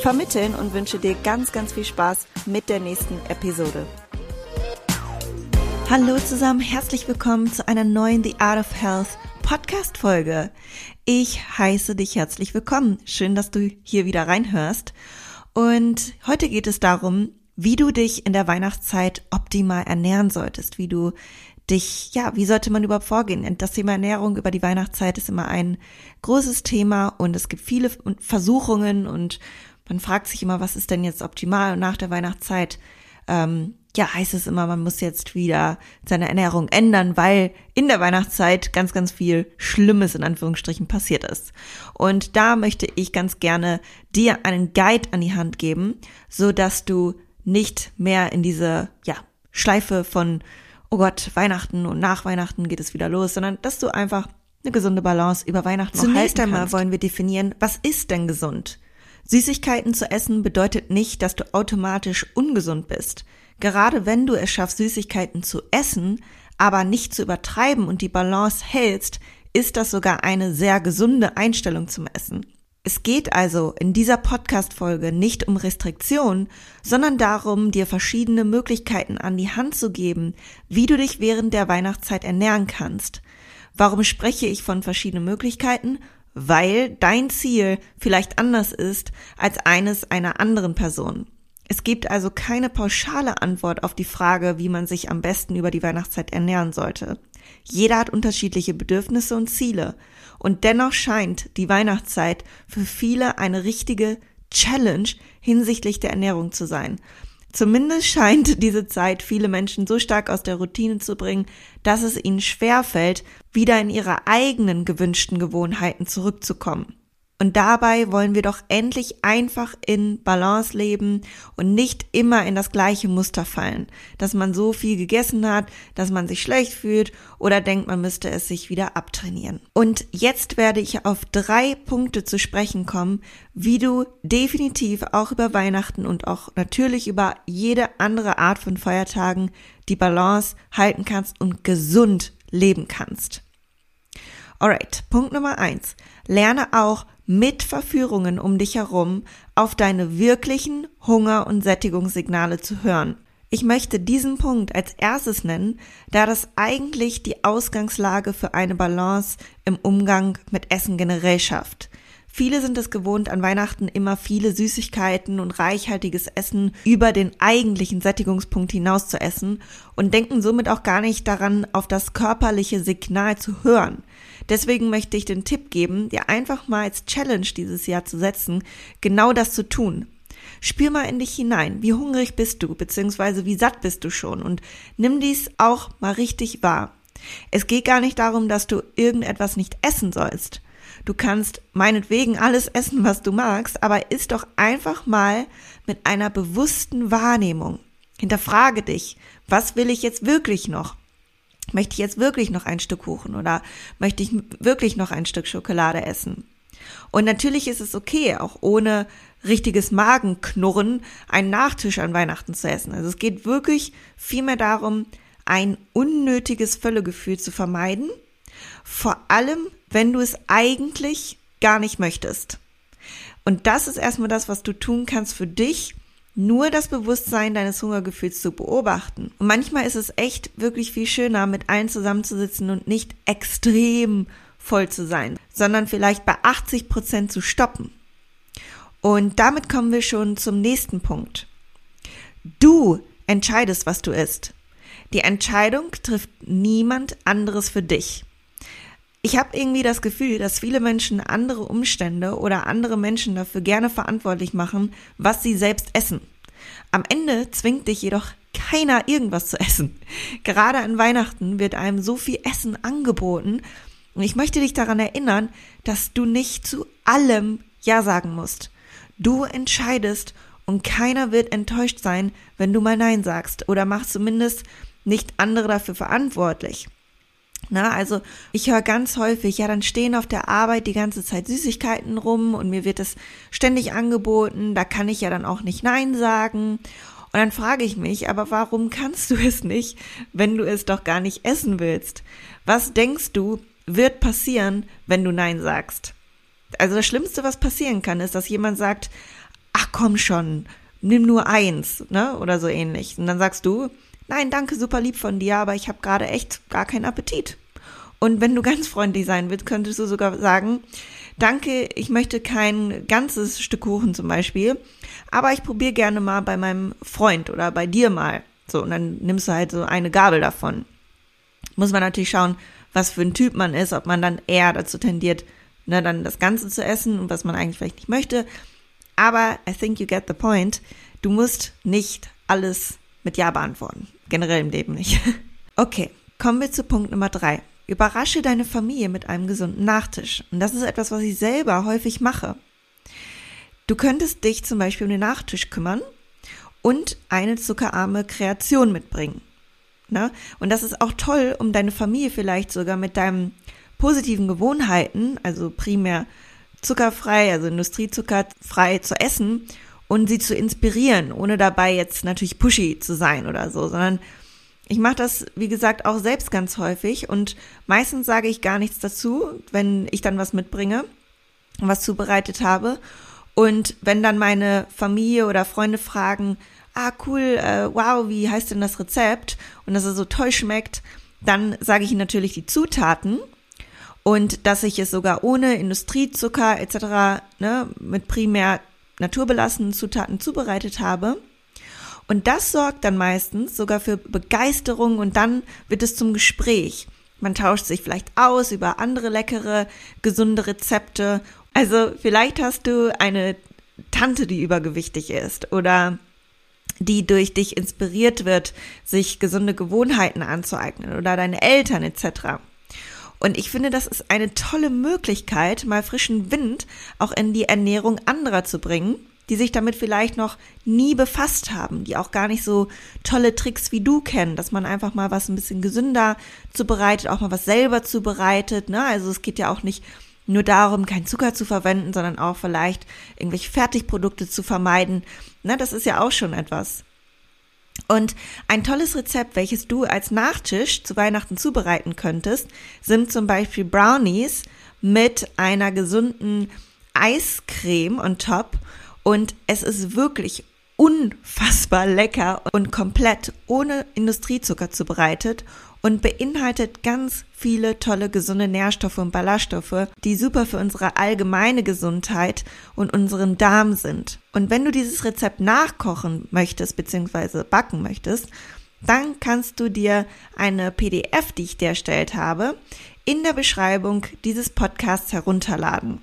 vermitteln und wünsche dir ganz, ganz viel Spaß mit der nächsten Episode. Hallo zusammen, herzlich willkommen zu einer neuen The Art of Health Podcast Folge. Ich heiße dich herzlich willkommen. Schön, dass du hier wieder reinhörst. Und heute geht es darum, wie du dich in der Weihnachtszeit optimal ernähren solltest, wie du dich, ja, wie sollte man überhaupt vorgehen? Das Thema Ernährung über die Weihnachtszeit ist immer ein großes Thema und es gibt viele Versuchungen und man fragt sich immer, was ist denn jetzt optimal? Und nach der Weihnachtszeit, ähm, ja, heißt es immer, man muss jetzt wieder seine Ernährung ändern, weil in der Weihnachtszeit ganz, ganz viel Schlimmes in Anführungsstrichen passiert ist. Und da möchte ich ganz gerne dir einen Guide an die Hand geben, so dass du nicht mehr in diese, ja, Schleife von, oh Gott, Weihnachten und nach Weihnachten geht es wieder los, sondern dass du einfach eine gesunde Balance über Weihnachten Zunächst einmal wollen wir definieren, was ist denn gesund? Süßigkeiten zu essen bedeutet nicht, dass du automatisch ungesund bist. Gerade wenn du es schaffst, Süßigkeiten zu essen, aber nicht zu übertreiben und die Balance hältst, ist das sogar eine sehr gesunde Einstellung zum Essen. Es geht also in dieser Podcast-Folge nicht um Restriktion, sondern darum, dir verschiedene Möglichkeiten an die Hand zu geben, wie du dich während der Weihnachtszeit ernähren kannst. Warum spreche ich von verschiedenen Möglichkeiten? Weil dein Ziel vielleicht anders ist als eines einer anderen Person. Es gibt also keine pauschale Antwort auf die Frage, wie man sich am besten über die Weihnachtszeit ernähren sollte. Jeder hat unterschiedliche Bedürfnisse und Ziele. Und dennoch scheint die Weihnachtszeit für viele eine richtige Challenge hinsichtlich der Ernährung zu sein. Zumindest scheint diese Zeit viele Menschen so stark aus der Routine zu bringen, dass es ihnen schwerfällt, wieder in ihre eigenen gewünschten Gewohnheiten zurückzukommen. Und dabei wollen wir doch endlich einfach in Balance leben und nicht immer in das gleiche Muster fallen, dass man so viel gegessen hat, dass man sich schlecht fühlt oder denkt, man müsste es sich wieder abtrainieren. Und jetzt werde ich auf drei Punkte zu sprechen kommen, wie du definitiv auch über Weihnachten und auch natürlich über jede andere Art von Feiertagen die Balance halten kannst und gesund leben kannst. Alright, Punkt Nummer eins. Lerne auch mit Verführungen um dich herum auf deine wirklichen Hunger- und Sättigungssignale zu hören. Ich möchte diesen Punkt als erstes nennen, da das eigentlich die Ausgangslage für eine Balance im Umgang mit Essen generell schafft. Viele sind es gewohnt, an Weihnachten immer viele Süßigkeiten und reichhaltiges Essen über den eigentlichen Sättigungspunkt hinaus zu essen und denken somit auch gar nicht daran, auf das körperliche Signal zu hören. Deswegen möchte ich den Tipp geben, dir einfach mal als Challenge dieses Jahr zu setzen, genau das zu tun. Spür mal in dich hinein. Wie hungrig bist du, beziehungsweise wie satt bist du schon und nimm dies auch mal richtig wahr. Es geht gar nicht darum, dass du irgendetwas nicht essen sollst. Du kannst meinetwegen alles essen, was du magst, aber isst doch einfach mal mit einer bewussten Wahrnehmung. Hinterfrage dich, was will ich jetzt wirklich noch? Möchte ich jetzt wirklich noch ein Stück Kuchen oder möchte ich wirklich noch ein Stück Schokolade essen? Und natürlich ist es okay, auch ohne richtiges Magenknurren einen Nachtisch an Weihnachten zu essen. Also es geht wirklich vielmehr darum, ein unnötiges Völlegefühl zu vermeiden, vor allem wenn du es eigentlich gar nicht möchtest. Und das ist erstmal das, was du tun kannst für dich, nur das Bewusstsein deines Hungergefühls zu beobachten. Und manchmal ist es echt wirklich viel schöner, mit allen zusammenzusitzen und nicht extrem voll zu sein, sondern vielleicht bei 80 Prozent zu stoppen. Und damit kommen wir schon zum nächsten Punkt. Du entscheidest, was du isst. Die Entscheidung trifft niemand anderes für dich. Ich habe irgendwie das Gefühl, dass viele Menschen andere Umstände oder andere Menschen dafür gerne verantwortlich machen, was sie selbst essen. Am Ende zwingt dich jedoch keiner irgendwas zu essen. Gerade an Weihnachten wird einem so viel Essen angeboten und ich möchte dich daran erinnern, dass du nicht zu allem Ja sagen musst. Du entscheidest Und keiner wird enttäuscht sein, wenn du mal Nein sagst oder mach zumindest nicht andere dafür verantwortlich. Na, also ich höre ganz häufig, ja, dann stehen auf der Arbeit die ganze Zeit Süßigkeiten rum und mir wird es ständig angeboten, da kann ich ja dann auch nicht Nein sagen. Und dann frage ich mich, aber warum kannst du es nicht, wenn du es doch gar nicht essen willst? Was denkst du, wird passieren, wenn du Nein sagst? Also das Schlimmste, was passieren kann, ist, dass jemand sagt, ach komm schon, nimm nur eins, ne? Oder so ähnlich. Und dann sagst du, nein, danke, super lieb von dir, aber ich habe gerade echt gar keinen Appetit. Und wenn du ganz freundlich sein willst, könntest du sogar sagen, danke, ich möchte kein ganzes Stück Kuchen zum Beispiel, aber ich probiere gerne mal bei meinem Freund oder bei dir mal. So, und dann nimmst du halt so eine Gabel davon. Muss man natürlich schauen, was für ein Typ man ist, ob man dann eher dazu tendiert, ne, dann das Ganze zu essen und was man eigentlich vielleicht nicht möchte. Aber I think you get the point. Du musst nicht alles mit Ja beantworten. Generell im Leben nicht. Okay, kommen wir zu Punkt Nummer drei. Überrasche deine Familie mit einem gesunden Nachtisch. Und das ist etwas, was ich selber häufig mache. Du könntest dich zum Beispiel um den Nachtisch kümmern und eine zuckerarme Kreation mitbringen. Ne? Und das ist auch toll, um deine Familie vielleicht sogar mit deinen positiven Gewohnheiten, also primär zuckerfrei, also industriezuckerfrei zu essen und sie zu inspirieren, ohne dabei jetzt natürlich pushy zu sein oder so, sondern ich mache das, wie gesagt, auch selbst ganz häufig und meistens sage ich gar nichts dazu, wenn ich dann was mitbringe, was zubereitet habe. Und wenn dann meine Familie oder Freunde fragen, ah cool, äh, wow, wie heißt denn das Rezept? Und dass es so toll schmeckt, dann sage ich ihnen natürlich die Zutaten und dass ich es sogar ohne Industriezucker etc. Ne, mit primär naturbelassenen Zutaten zubereitet habe. Und das sorgt dann meistens sogar für Begeisterung und dann wird es zum Gespräch. Man tauscht sich vielleicht aus über andere leckere, gesunde Rezepte. Also vielleicht hast du eine Tante, die übergewichtig ist oder die durch dich inspiriert wird, sich gesunde Gewohnheiten anzueignen oder deine Eltern etc. Und ich finde, das ist eine tolle Möglichkeit, mal frischen Wind auch in die Ernährung anderer zu bringen, die sich damit vielleicht noch nie befasst haben, die auch gar nicht so tolle Tricks wie du kennen, dass man einfach mal was ein bisschen gesünder zubereitet, auch mal was selber zubereitet. Ne? Also es geht ja auch nicht nur darum, keinen Zucker zu verwenden, sondern auch vielleicht irgendwelche Fertigprodukte zu vermeiden. Ne? Das ist ja auch schon etwas. Und ein tolles Rezept, welches du als Nachtisch zu Weihnachten zubereiten könntest, sind zum Beispiel Brownies mit einer gesunden Eiscreme on top. Und es ist wirklich unfassbar lecker und komplett ohne Industriezucker zubereitet und beinhaltet ganz viele tolle gesunde Nährstoffe und Ballaststoffe, die super für unsere allgemeine Gesundheit und unseren Darm sind. Und wenn du dieses Rezept nachkochen möchtest bzw. backen möchtest, dann kannst du dir eine PDF, die ich dir erstellt habe, in der Beschreibung dieses Podcasts herunterladen.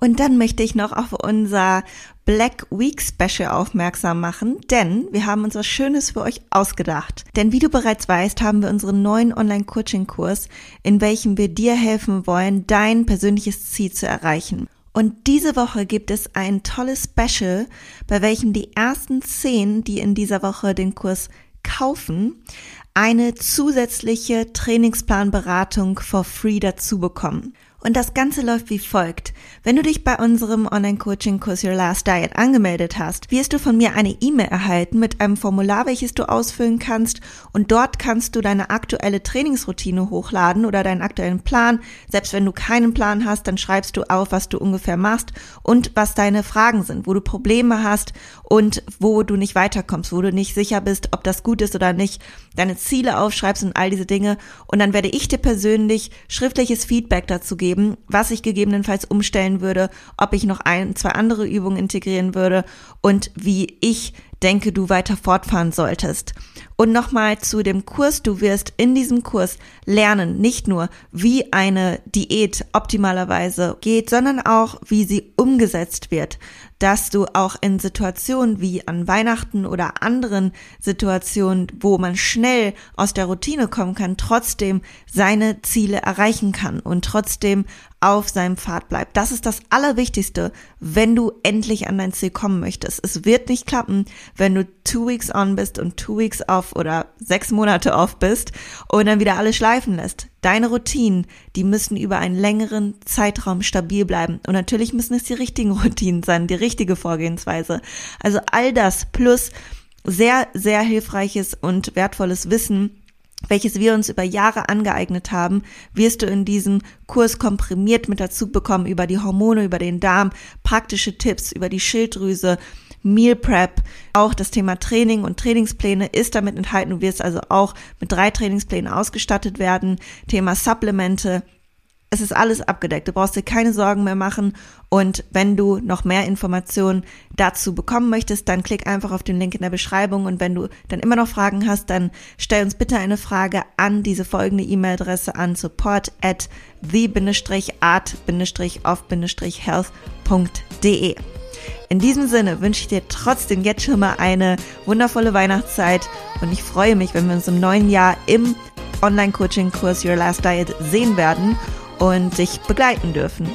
Und dann möchte ich noch auf unser Black Week Special aufmerksam machen, denn wir haben uns was Schönes für euch ausgedacht. Denn wie du bereits weißt, haben wir unseren neuen Online-Coaching-Kurs, in welchem wir dir helfen wollen, dein persönliches Ziel zu erreichen. Und diese Woche gibt es ein tolles Special, bei welchem die ersten zehn, die in dieser Woche den Kurs kaufen, eine zusätzliche Trainingsplanberatung for free dazu bekommen. Und das Ganze läuft wie folgt. Wenn du dich bei unserem Online-Coaching-Kurs Your Last Diet angemeldet hast, wirst du von mir eine E-Mail erhalten mit einem Formular, welches du ausfüllen kannst. Und dort kannst du deine aktuelle Trainingsroutine hochladen oder deinen aktuellen Plan. Selbst wenn du keinen Plan hast, dann schreibst du auf, was du ungefähr machst und was deine Fragen sind, wo du Probleme hast und wo du nicht weiterkommst, wo du nicht sicher bist, ob das gut ist oder nicht, deine Ziele aufschreibst und all diese Dinge. Und dann werde ich dir persönlich schriftliches Feedback dazu geben geben, was ich gegebenenfalls umstellen würde, ob ich noch ein, zwei andere Übungen integrieren würde und wie ich denke, du weiter fortfahren solltest. Und nochmal zu dem Kurs, du wirst in diesem Kurs lernen, nicht nur, wie eine Diät optimalerweise geht, sondern auch, wie sie umgesetzt wird, dass du auch in Situationen wie an Weihnachten oder anderen Situationen, wo man schnell aus der Routine kommen kann, trotzdem seine Ziele erreichen kann und trotzdem auf seinem Pfad bleibt. Das ist das Allerwichtigste, wenn du endlich an dein Ziel kommen möchtest. Es wird nicht klappen, wenn du two weeks on bist und two weeks off oder sechs Monate off bist und dann wieder alles schleifen lässt. Deine Routinen, die müssen über einen längeren Zeitraum stabil bleiben. Und natürlich müssen es die richtigen Routinen sein, die richtige Vorgehensweise. Also all das plus sehr, sehr hilfreiches und wertvolles Wissen, welches wir uns über Jahre angeeignet haben, wirst du in diesem Kurs komprimiert mit dazu bekommen über die Hormone, über den Darm, praktische Tipps über die Schilddrüse, Meal Prep, auch das Thema Training und Trainingspläne ist damit enthalten. Du wirst also auch mit drei Trainingsplänen ausgestattet werden. Thema Supplemente, es ist alles abgedeckt. Du brauchst dir keine Sorgen mehr machen. Und wenn du noch mehr Informationen dazu bekommen möchtest, dann klick einfach auf den Link in der Beschreibung. Und wenn du dann immer noch Fragen hast, dann stell uns bitte eine Frage an diese folgende E-Mail-Adresse an support at the-art-of-health.de. In diesem Sinne wünsche ich dir trotzdem jetzt schon mal eine wundervolle Weihnachtszeit und ich freue mich, wenn wir uns im neuen Jahr im Online-Coaching-Kurs Your Last Diet sehen werden und dich begleiten dürfen.